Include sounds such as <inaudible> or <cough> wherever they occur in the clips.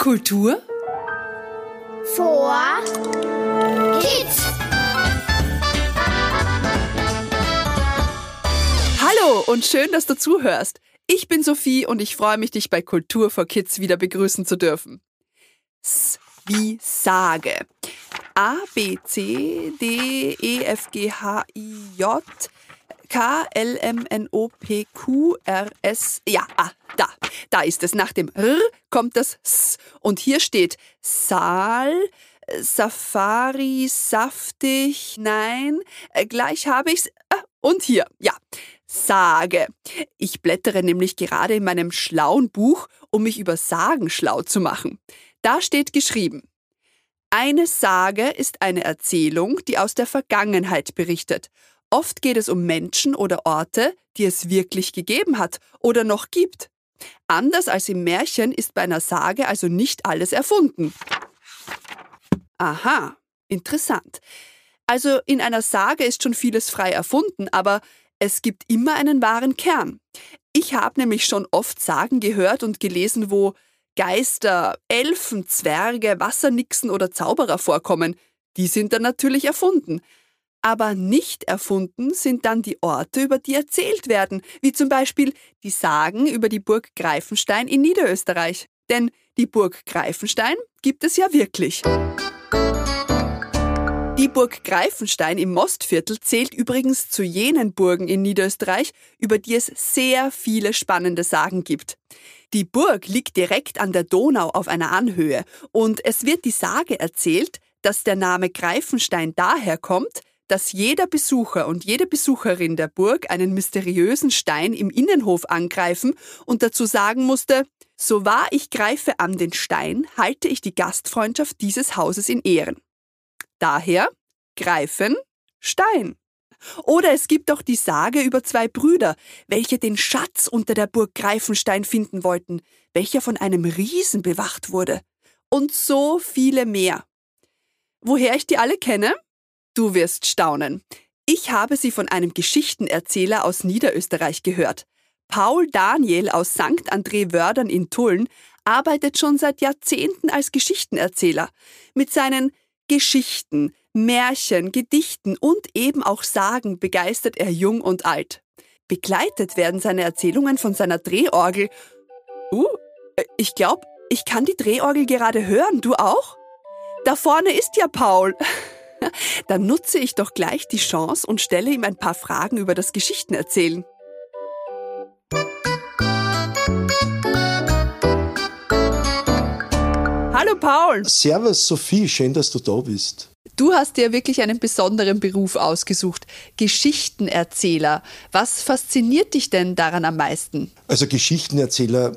Kultur vor Kids. Hallo und schön, dass du zuhörst. Ich bin Sophie und ich freue mich, dich bei Kultur for Kids wieder begrüßen zu dürfen. S wie Sage. A, B, C, D, E, F, G, H, I, J, K, L, M, N, O, P, Q, R, S. Ja, ah, da. Da ist es. Nach dem R kommt das S. Und hier steht Saal, Safari, saftig, nein. Äh, gleich habe ich's. Ah, und hier, ja. Sage. Ich blättere nämlich gerade in meinem schlauen Buch, um mich über Sagen schlau zu machen. Da steht geschrieben, eine Sage ist eine Erzählung, die aus der Vergangenheit berichtet Oft geht es um Menschen oder Orte, die es wirklich gegeben hat oder noch gibt. Anders als im Märchen ist bei einer Sage also nicht alles erfunden. Aha, interessant. Also in einer Sage ist schon vieles frei erfunden, aber es gibt immer einen wahren Kern. Ich habe nämlich schon oft Sagen gehört und gelesen, wo Geister, Elfen, Zwerge, Wassernixen oder Zauberer vorkommen. Die sind dann natürlich erfunden. Aber nicht erfunden sind dann die Orte, über die erzählt werden, wie zum Beispiel die Sagen über die Burg Greifenstein in Niederösterreich. Denn die Burg Greifenstein gibt es ja wirklich. Die Burg Greifenstein im Mostviertel zählt übrigens zu jenen Burgen in Niederösterreich, über die es sehr viele spannende Sagen gibt. Die Burg liegt direkt an der Donau auf einer Anhöhe und es wird die Sage erzählt, dass der Name Greifenstein daher kommt, dass jeder Besucher und jede Besucherin der Burg einen mysteriösen Stein im Innenhof angreifen und dazu sagen musste, so wahr ich greife an den Stein, halte ich die Gastfreundschaft dieses Hauses in Ehren. Daher greifen Stein. Oder es gibt auch die Sage über zwei Brüder, welche den Schatz unter der Burg Greifenstein finden wollten, welcher von einem Riesen bewacht wurde. Und so viele mehr. Woher ich die alle kenne? Du wirst staunen. Ich habe sie von einem Geschichtenerzähler aus Niederösterreich gehört. Paul Daniel aus St. André Wördern in Tulln arbeitet schon seit Jahrzehnten als Geschichtenerzähler. Mit seinen Geschichten, Märchen, Gedichten und eben auch Sagen begeistert er jung und alt. Begleitet werden seine Erzählungen von seiner Drehorgel. Uh, ich glaube, ich kann die Drehorgel gerade hören. Du auch? Da vorne ist ja Paul. <laughs> <laughs> Dann nutze ich doch gleich die Chance und stelle ihm ein paar Fragen über das Geschichtenerzählen. Hallo Paul. Servus Sophie, schön, dass du da bist. Du hast dir wirklich einen besonderen Beruf ausgesucht, Geschichtenerzähler. Was fasziniert dich denn daran am meisten? Also Geschichtenerzähler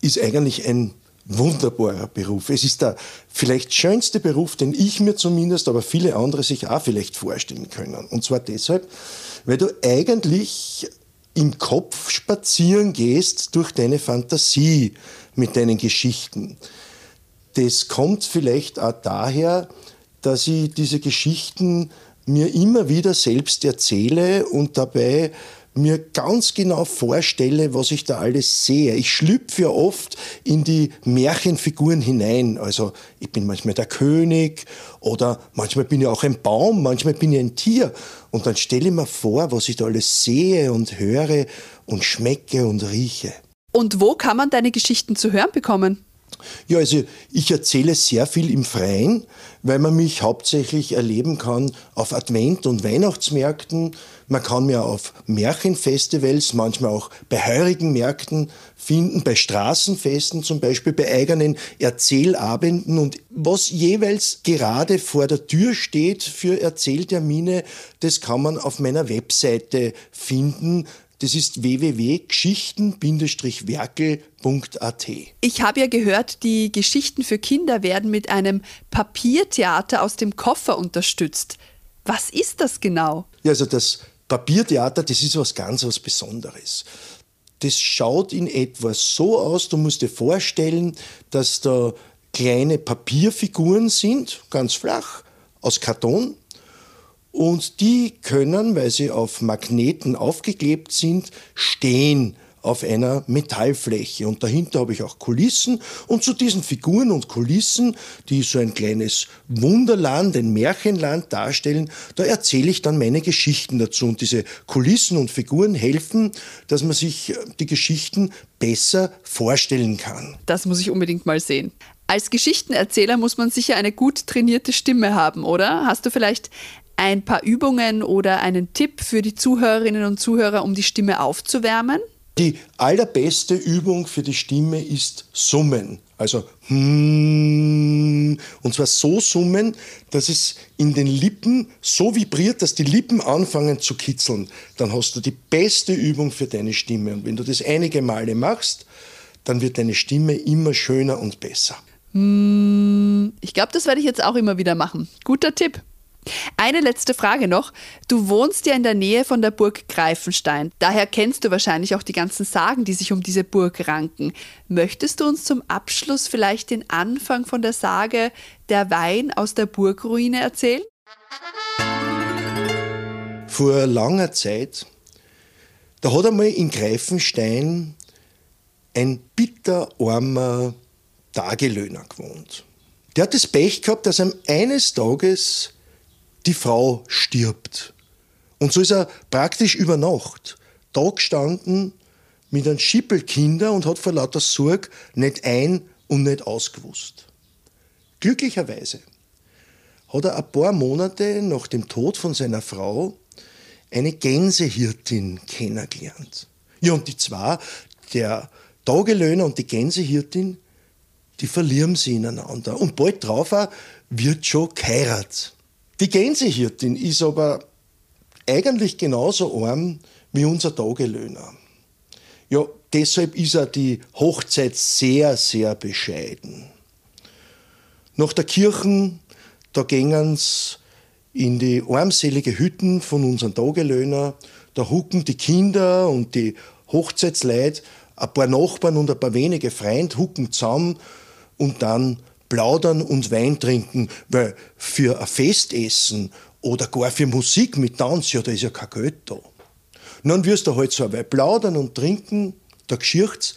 ist eigentlich ein wunderbarer Beruf. Es ist der vielleicht schönste Beruf, den ich mir zumindest, aber viele andere sich auch vielleicht vorstellen können. Und zwar deshalb, weil du eigentlich im Kopf spazieren gehst durch deine Fantasie mit deinen Geschichten. Das kommt vielleicht auch daher, dass ich diese Geschichten mir immer wieder selbst erzähle und dabei mir ganz genau vorstelle, was ich da alles sehe. Ich schlüpfe ja oft in die Märchenfiguren hinein. Also ich bin manchmal der König oder manchmal bin ich auch ein Baum, manchmal bin ich ein Tier. Und dann stelle ich mir vor, was ich da alles sehe und höre und schmecke und rieche. Und wo kann man deine Geschichten zu hören bekommen? Ja, also ich erzähle sehr viel im Freien, weil man mich hauptsächlich erleben kann auf Advent- und Weihnachtsmärkten. Man kann mir auf Märchenfestivals, manchmal auch bei heurigen Märkten finden, bei Straßenfesten zum Beispiel, bei eigenen Erzählabenden und was jeweils gerade vor der Tür steht für Erzähltermine, das kann man auf meiner Webseite finden. Das ist www.geschichten-werkel.at. Ich habe ja gehört, die Geschichten für Kinder werden mit einem Papiertheater aus dem Koffer unterstützt. Was ist das genau? Ja, also das Papiertheater, das ist was ganz was Besonderes. Das schaut in etwa so aus, du musst dir vorstellen, dass da kleine Papierfiguren sind, ganz flach, aus Karton und die können, weil sie auf Magneten aufgeklebt sind, stehen auf einer Metallfläche. Und dahinter habe ich auch Kulissen. Und zu diesen Figuren und Kulissen, die so ein kleines Wunderland, ein Märchenland darstellen, da erzähle ich dann meine Geschichten dazu. Und diese Kulissen und Figuren helfen, dass man sich die Geschichten besser vorstellen kann. Das muss ich unbedingt mal sehen. Als Geschichtenerzähler muss man sicher eine gut trainierte Stimme haben, oder? Hast du vielleicht ein paar Übungen oder einen Tipp für die Zuhörerinnen und Zuhörer, um die Stimme aufzuwärmen? Die allerbeste Übung für die Stimme ist Summen. Also hmm, und zwar so summen, dass es in den Lippen so vibriert, dass die Lippen anfangen zu kitzeln. Dann hast du die beste Übung für deine Stimme. Und wenn du das einige Male machst, dann wird deine Stimme immer schöner und besser. Hm, ich glaube, das werde ich jetzt auch immer wieder machen. Guter Tipp. Eine letzte Frage noch. Du wohnst ja in der Nähe von der Burg Greifenstein. Daher kennst du wahrscheinlich auch die ganzen Sagen, die sich um diese Burg ranken. Möchtest du uns zum Abschluss vielleicht den Anfang von der Sage Der Wein aus der Burgruine erzählen? Vor langer Zeit, da hat einmal in Greifenstein ein bitterarmer Tagelöhner gewohnt. Der hat das Pech gehabt, dass ihm eines Tages die Frau stirbt. Und so ist er praktisch über Nacht da gestanden mit einem Schippelkinder und hat vor lauter Sorg nicht ein und nicht ausgewusst. Glücklicherweise hat er ein paar Monate nach dem Tod von seiner Frau eine Gänsehirtin kennengelernt. Ja, und die zwei, der Tagelöhner und die Gänsehirtin, die verlieren sie ineinander. Und bald drauf wird schon geheiratet. Die Gänsehirtin ist aber eigentlich genauso arm wie unser Tagelöhner. Ja, deshalb ist er die Hochzeit sehr, sehr bescheiden. Nach der Kirchen, da gingen sie in die armselige Hütten von unseren Tagelöhner, da hucken die Kinder und die Hochzeitsleute, ein paar Nachbarn und ein paar wenige Freunde hucken zusammen und dann plaudern und Wein trinken, weil für ein Festessen oder gar für Musik mit Tanz, ja, da ist ja kein Geld da. dann wirst du halt so weil plaudern und trinken, da geschircht's,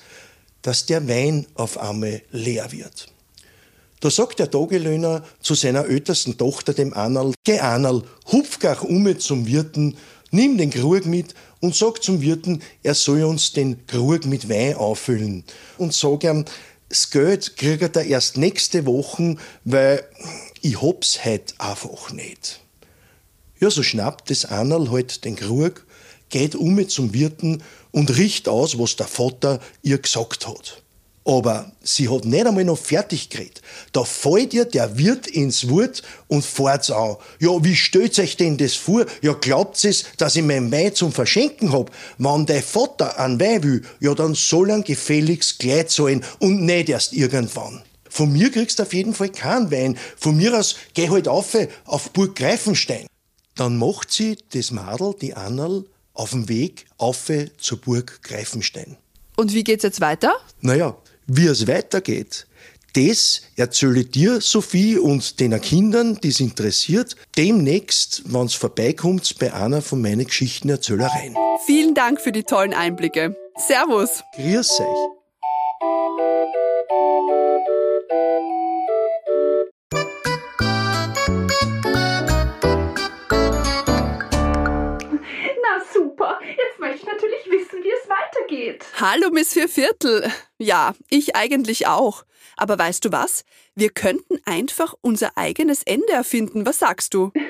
dass der Wein auf einmal leer wird. Da sagt der Tagelöhner zu seiner ältesten Tochter, dem Annal, geh Annal, hupf gach um zum Wirten, nimm den Krug mit und sag zum Wirten, er soll uns den Krug mit Wein auffüllen. Und sag ihm, das Geld kriegt er erst nächste Woche, weil ich hab's heute einfach nicht. Ja, so schnappt das Annal halt den Krug, geht um zum Wirten und riecht aus, was der Vater ihr gesagt hat. Aber sie hat nicht einmal noch fertig geredet. Da fällt ihr der Wirt ins Wort und fährt's an. Ja, wie stellt euch denn das vor? Ja, glaubt es, dass ich mein Wein zum Verschenken hab? Wenn dein Vater an Wein will, ja, dann soll er gefälligst gleich zahlen und nicht erst irgendwann. Von mir kriegst du auf jeden Fall keinen Wein. Von mir aus geh halt auf auf Burg Greifenstein. Dann macht sie das Madel, die Annal, auf dem Weg auf zur Burg Greifenstein. Und wie geht's jetzt weiter? Naja, wie es weitergeht, das erzähle ich dir, Sophie, und den Kindern, die es interessiert, demnächst, wenn es vorbeikommt, bei einer von meinen Geschichtenerzählereien. Vielen Dank für die tollen Einblicke. Servus. Grüß euch. Na super, jetzt möchte ich natürlich wissen, wie es weitergeht. Hallo, Miss Vierviertel. Ja, ich eigentlich auch. Aber weißt du was? Wir könnten einfach unser eigenes Ende erfinden. Was sagst du? <laughs>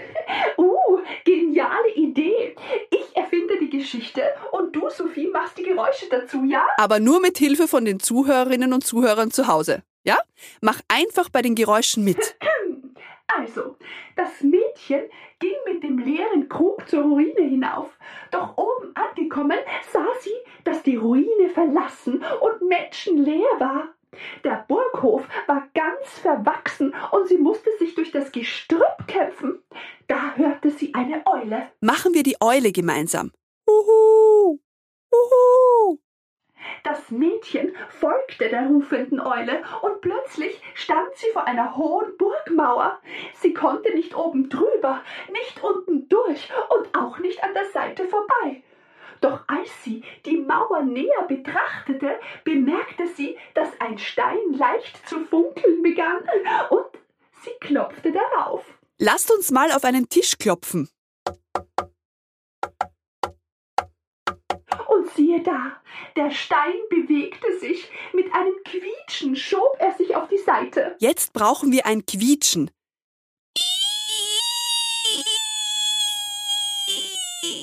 Uh, geniale Idee. Ich erfinde die Geschichte und du, Sophie, machst die Geräusche dazu, ja? Aber nur mit Hilfe von den Zuhörerinnen und Zuhörern zu Hause. Ja? Mach einfach bei den Geräuschen mit. <laughs> Also, das Mädchen ging mit dem leeren Krug zur Ruine hinauf. Doch oben angekommen sah sie, dass die Ruine verlassen und menschenleer war. Der Burghof war ganz verwachsen und sie musste sich durch das Gestrüpp kämpfen. Da hörte sie eine Eule. Machen wir die Eule gemeinsam. Das Mädchen folgte der rufenden Eule und plötzlich stand sie vor einer hohen Burgmauer. Sie konnte nicht oben drüber, nicht unten durch und auch nicht an der Seite vorbei. Doch als sie die Mauer näher betrachtete, bemerkte sie, dass ein Stein leicht zu funkeln begann und sie klopfte darauf. Lasst uns mal auf einen Tisch klopfen. Und siehe da, der Stein bewegte sich. Mit einem Quietschen schob er sich auf die Seite. Jetzt brauchen wir ein Quietschen.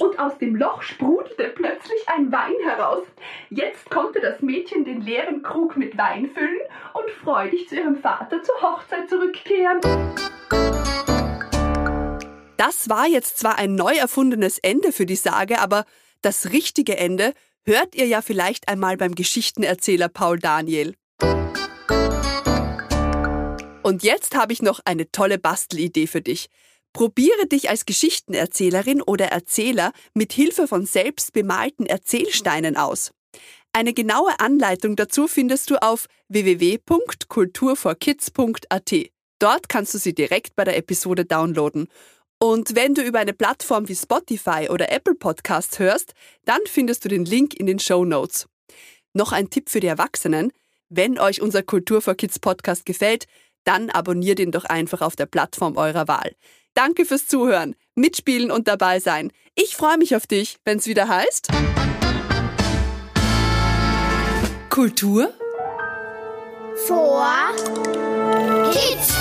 Und aus dem Loch sprudelte plötzlich ein Wein heraus. Jetzt konnte das Mädchen den leeren Krug mit Wein füllen und freudig zu ihrem Vater zur Hochzeit zurückkehren. Das war jetzt zwar ein neu erfundenes Ende für die Sage, aber das richtige Ende hört ihr ja vielleicht einmal beim Geschichtenerzähler Paul Daniel. Und jetzt habe ich noch eine tolle Bastelidee für dich. Probiere dich als Geschichtenerzählerin oder Erzähler mit Hilfe von selbst bemalten Erzählsteinen aus. Eine genaue Anleitung dazu findest du auf www.kulturforkids.at. Dort kannst du sie direkt bei der Episode downloaden. Und wenn du über eine Plattform wie Spotify oder Apple Podcasts hörst, dann findest du den Link in den Show Notes. Noch ein Tipp für die Erwachsenen. Wenn euch unser Kultur for Kids Podcast gefällt, dann abonniert ihn doch einfach auf der Plattform eurer Wahl. Danke fürs Zuhören, mitspielen und dabei sein. Ich freue mich auf dich, wenn es wieder heißt. Kultur vor Kids.